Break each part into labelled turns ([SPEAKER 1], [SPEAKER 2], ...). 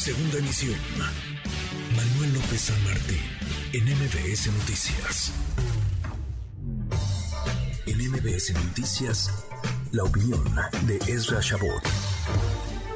[SPEAKER 1] Segunda emisión. Manuel López San Martín, en MBS Noticias. En MBS Noticias, la opinión de Ezra Shabot.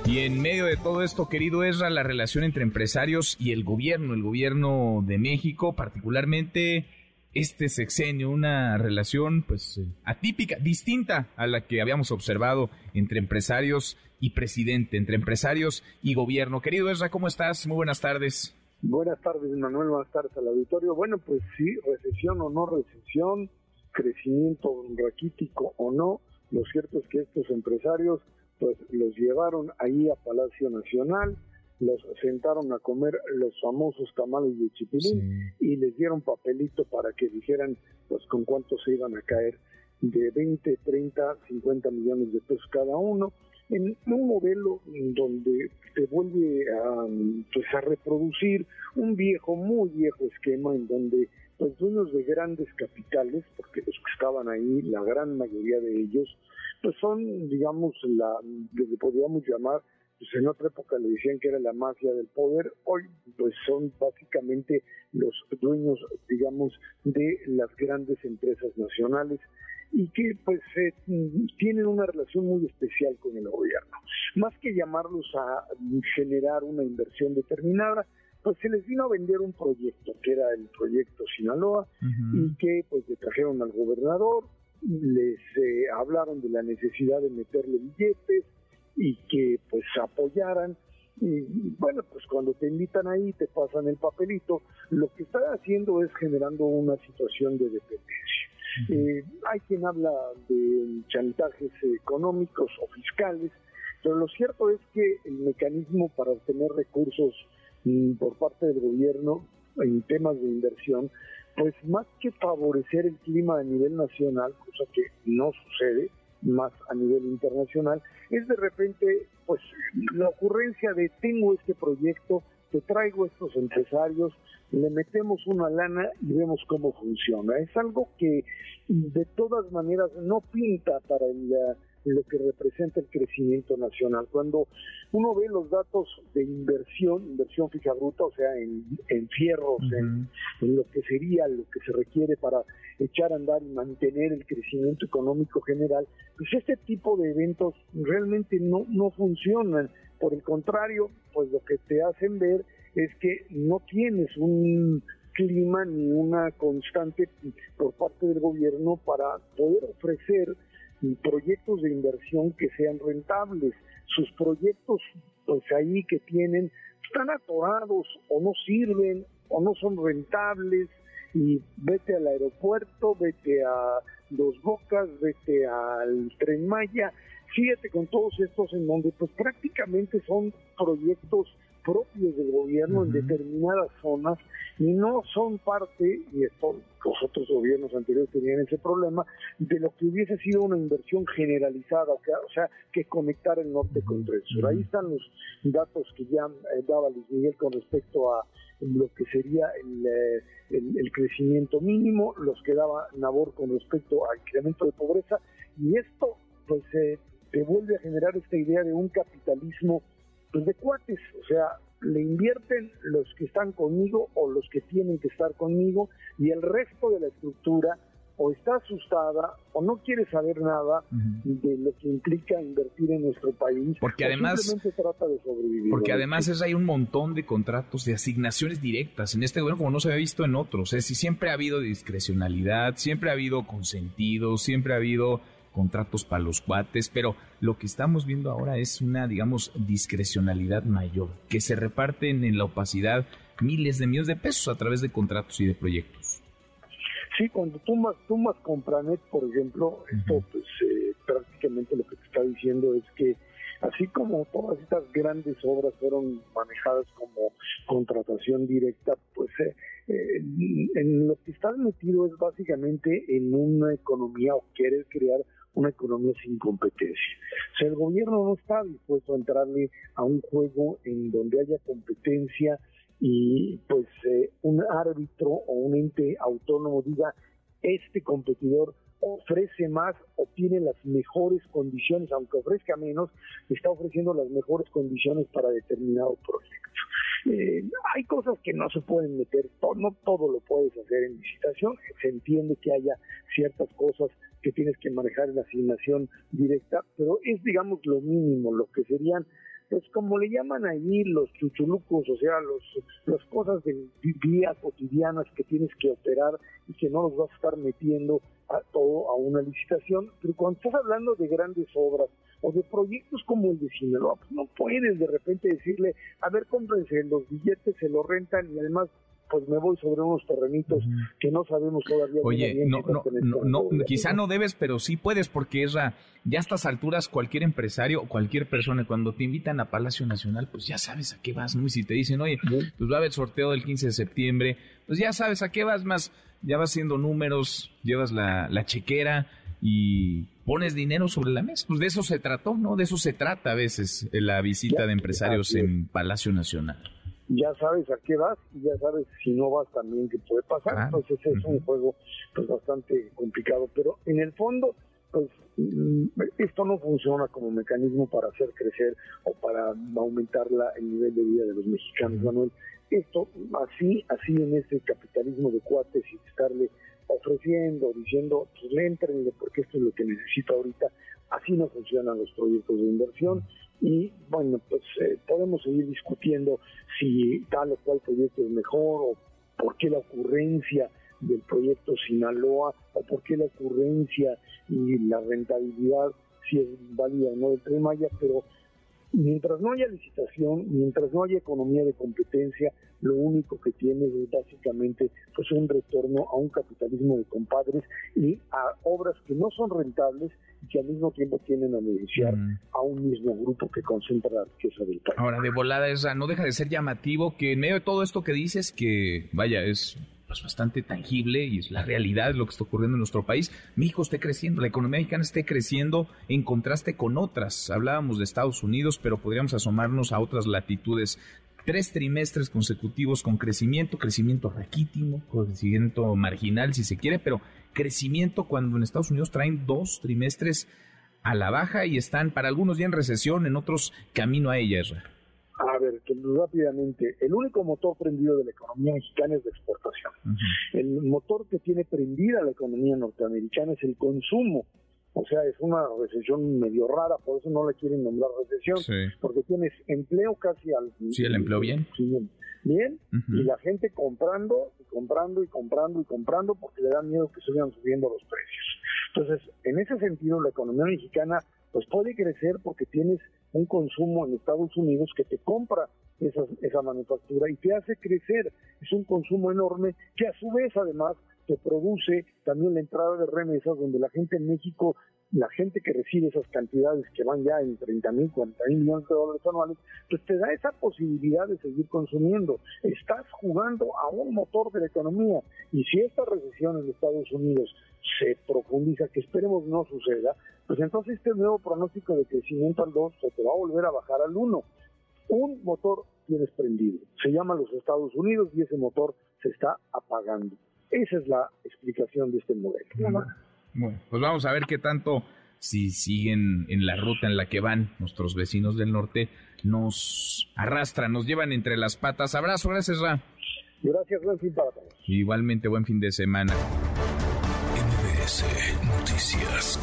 [SPEAKER 2] Y en medio de todo esto, querido Ezra, la relación entre empresarios y el gobierno, el gobierno de México, particularmente este sexenio, una relación pues eh, atípica, distinta a la que habíamos observado entre empresarios y presidente, entre empresarios y gobierno. Querido Ezra, ¿cómo estás? Muy buenas tardes.
[SPEAKER 3] Buenas tardes, Manuel, buenas tardes al auditorio. Bueno, pues sí, recesión o no recesión, crecimiento raquítico o no, lo cierto es que estos empresarios pues los llevaron ahí a Palacio Nacional, los sentaron a comer los famosos tamales de chipilín y les dieron papelito para que dijeran pues con cuánto se iban a caer de 20, 30, 50 millones de pesos cada uno. En un modelo donde se vuelve a, pues, a reproducir un viejo, muy viejo esquema en donde pues dueños de grandes capitales, porque los que estaban ahí, la gran mayoría de ellos, pues son, digamos, la, lo que podríamos llamar pues en otra época le decían que era la mafia del poder, hoy pues son básicamente los dueños, digamos, de las grandes empresas nacionales y que pues eh, tienen una relación muy especial con el gobierno. Más que llamarlos a generar una inversión determinada, pues se les vino a vender un proyecto, que era el proyecto Sinaloa, y que pues le trajeron al gobernador, les eh, hablaron de la necesidad de meterle billetes, y que pues apoyaran. Y bueno, pues cuando te invitan ahí, te pasan el papelito, lo que están haciendo es generando una situación de dependencia. Eh, hay quien habla de chantajes económicos o fiscales, pero lo cierto es que el mecanismo para obtener recursos mm, por parte del gobierno en temas de inversión, pues más que favorecer el clima a nivel nacional, cosa que no sucede, más a nivel internacional, es de repente pues la ocurrencia de tengo este proyecto, te traigo estos empresarios, le metemos una lana y vemos cómo funciona. Es algo que de todas maneras no pinta para el lo que representa el crecimiento nacional. Cuando uno ve los datos de inversión, inversión fija bruta, o sea, en, en fierros, en, lo que sería lo que se requiere para echar a andar y mantener el crecimiento económico general, pues este tipo de eventos realmente no, no funcionan. Por el contrario, pues lo que te hacen ver es que no tienes un clima ni una constante por parte del gobierno para poder ofrecer proyectos de inversión que sean rentables. Sus proyectos, pues ahí que tienen, están atorados o no sirven o no son rentables y vete al aeropuerto, vete a Dos Bocas, vete al Tren Maya, fíjate con todos estos en donde pues prácticamente son proyectos propios del gobierno en determinadas zonas y no son parte, y esto los otros gobiernos anteriores tenían ese problema, de lo que hubiese sido una inversión generalizada, o sea, que conectar el norte con el sur. Ahí están los datos que ya eh, daba Luis Miguel con respecto a lo que sería eh, el, el, crecimiento mínimo, los que daba Nabor con respecto al incremento de pobreza, y esto pues eh, te vuelve a generar esta idea de un capitalismo pues de cuates, o sea, le invierten los que están conmigo o los que tienen que estar conmigo y el resto de la estructura o está asustada o no quiere saber nada de lo que implica invertir en nuestro país.
[SPEAKER 2] Porque además
[SPEAKER 3] trata de sobrevivir.
[SPEAKER 2] Porque además es, hay un montón de contratos de asignaciones directas en este gobierno como no se había visto en otros. Es decir, siempre ha habido discrecionalidad, siempre ha habido consentido, siempre ha habido contratos para los cuates, pero lo que estamos viendo ahora es una, digamos, discrecionalidad mayor, que se reparten en la opacidad miles de millones de pesos a través de contratos y de proyectos.
[SPEAKER 3] Sí, cuando tú más Compranet, por ejemplo, esto pues eh, prácticamente lo que te está diciendo es que así como todas estas grandes obras fueron manejadas como contratación directa, pues eh, eh, en lo que estás metido es básicamente en una economía o quieres crear una economía sin competencia. O sea, el gobierno no está dispuesto a entrarle a un juego en donde haya competencia y pues eh, un árbitro o un ente autónomo diga este competidor ofrece más o tiene las mejores condiciones, aunque ofrezca menos, está ofreciendo las mejores condiciones para determinado proyecto. Eh, hay cosas que no se pueden meter, no todo lo puedes hacer en licitación, se entiende que haya ciertas cosas que tienes que manejar en asignación directa, pero es digamos lo mínimo, lo que serían pues como le llaman ahí los chuchulucos, o sea, los las cosas de día cotidianas que tienes que operar y que no los vas a estar metiendo a todo a una licitación, pero cuando estás hablando de grandes obras o de proyectos como el de Sinaloa, pues no puedes de repente decirle, a ver, cómprense los billetes, se los rentan y además pues me voy sobre unos terrenitos que no sabemos todavía.
[SPEAKER 2] Oye, no, no, no, no quizá no debes, pero sí puedes porque es ya a estas alturas cualquier empresario o cualquier persona cuando te invitan a Palacio Nacional, pues ya sabes a qué vas, ¿no? Y si te dicen, oye, pues va a haber sorteo del 15 de septiembre, pues ya sabes a qué vas más, ya vas haciendo números, llevas la, la chequera y pones dinero sobre la mesa. Pues de eso se trató, ¿no? De eso se trata a veces la visita de empresarios en Palacio Nacional
[SPEAKER 3] ya sabes a qué vas y ya sabes si no vas también qué puede pasar. Entonces es un juego pues bastante complicado, pero en el fondo pues mm, esto no funciona como mecanismo para hacer crecer o para aumentar la, el nivel de vida de los mexicanos, Manuel. Esto así, así en ese capitalismo de cuates y estarle ofreciendo, diciendo, pues entrenle porque esto es lo que necesita ahorita, así no funcionan los proyectos de inversión. Y bueno, pues eh, podemos seguir discutiendo si tal o cual proyecto es mejor o por qué la ocurrencia del proyecto Sinaloa o por qué la ocurrencia y la rentabilidad si es válida o no del Tren Maya, pero mientras no haya licitación, mientras no haya economía de competencia, lo único que tiene es básicamente pues un retorno a un capitalismo de compadres y a obras que no son rentables y que al mismo tiempo tienen a beneficiar mm. a un mismo grupo que concentra la riqueza del país.
[SPEAKER 2] Ahora, de volada, esa no deja de ser llamativo que en medio de todo esto que dices, que vaya, es pues, bastante tangible y es la realidad de lo que está ocurriendo en nuestro país. México esté creciendo, la economía mexicana esté creciendo en contraste con otras. Hablábamos de Estados Unidos, pero podríamos asomarnos a otras latitudes. Tres trimestres consecutivos con crecimiento, crecimiento raquítico, crecimiento marginal si se quiere, pero crecimiento cuando en Estados Unidos traen dos trimestres a la baja y están para algunos ya en recesión, en otros camino a ella.
[SPEAKER 3] A ver, que rápidamente, el único motor prendido de la economía mexicana es la exportación. El motor que tiene prendida la economía norteamericana es el consumo. O sea, es una recesión medio rara, por eso no le quieren nombrar recesión, porque tienes empleo casi al...
[SPEAKER 2] Sí, el empleo bien.
[SPEAKER 3] Bien, y la gente comprando y comprando y comprando y comprando porque le da miedo que sigan subiendo los precios. Entonces, en ese sentido, la economía mexicana pues puede crecer porque tienes un consumo en Estados Unidos que te compra esa, esa manufactura y te hace crecer. Es un consumo enorme que a su vez además te produce también la entrada de remesas donde la gente en México, la gente que recibe esas cantidades que van ya en 30 mil, 40 mil millones de dólares anuales, pues te da esa posibilidad de seguir consumiendo. Estás jugando a un motor de la economía y si esta recesión en Estados Unidos se profundiza, que esperemos no suceda, pues entonces este nuevo pronóstico de crecimiento al 2 se te va a volver a bajar al 1. Un motor tienes prendido, se llama los Estados Unidos y ese motor se está apagando. Esa es la explicación de este modelo.
[SPEAKER 2] Bueno, pues vamos a ver qué tanto, si siguen en la ruta en la que van nuestros vecinos del norte, nos arrastran, nos llevan entre las patas. Abrazo, gracias, Ra.
[SPEAKER 3] Gracias, buen fin para todos.
[SPEAKER 2] Igualmente, buen fin de semana.
[SPEAKER 1] MBS Noticias.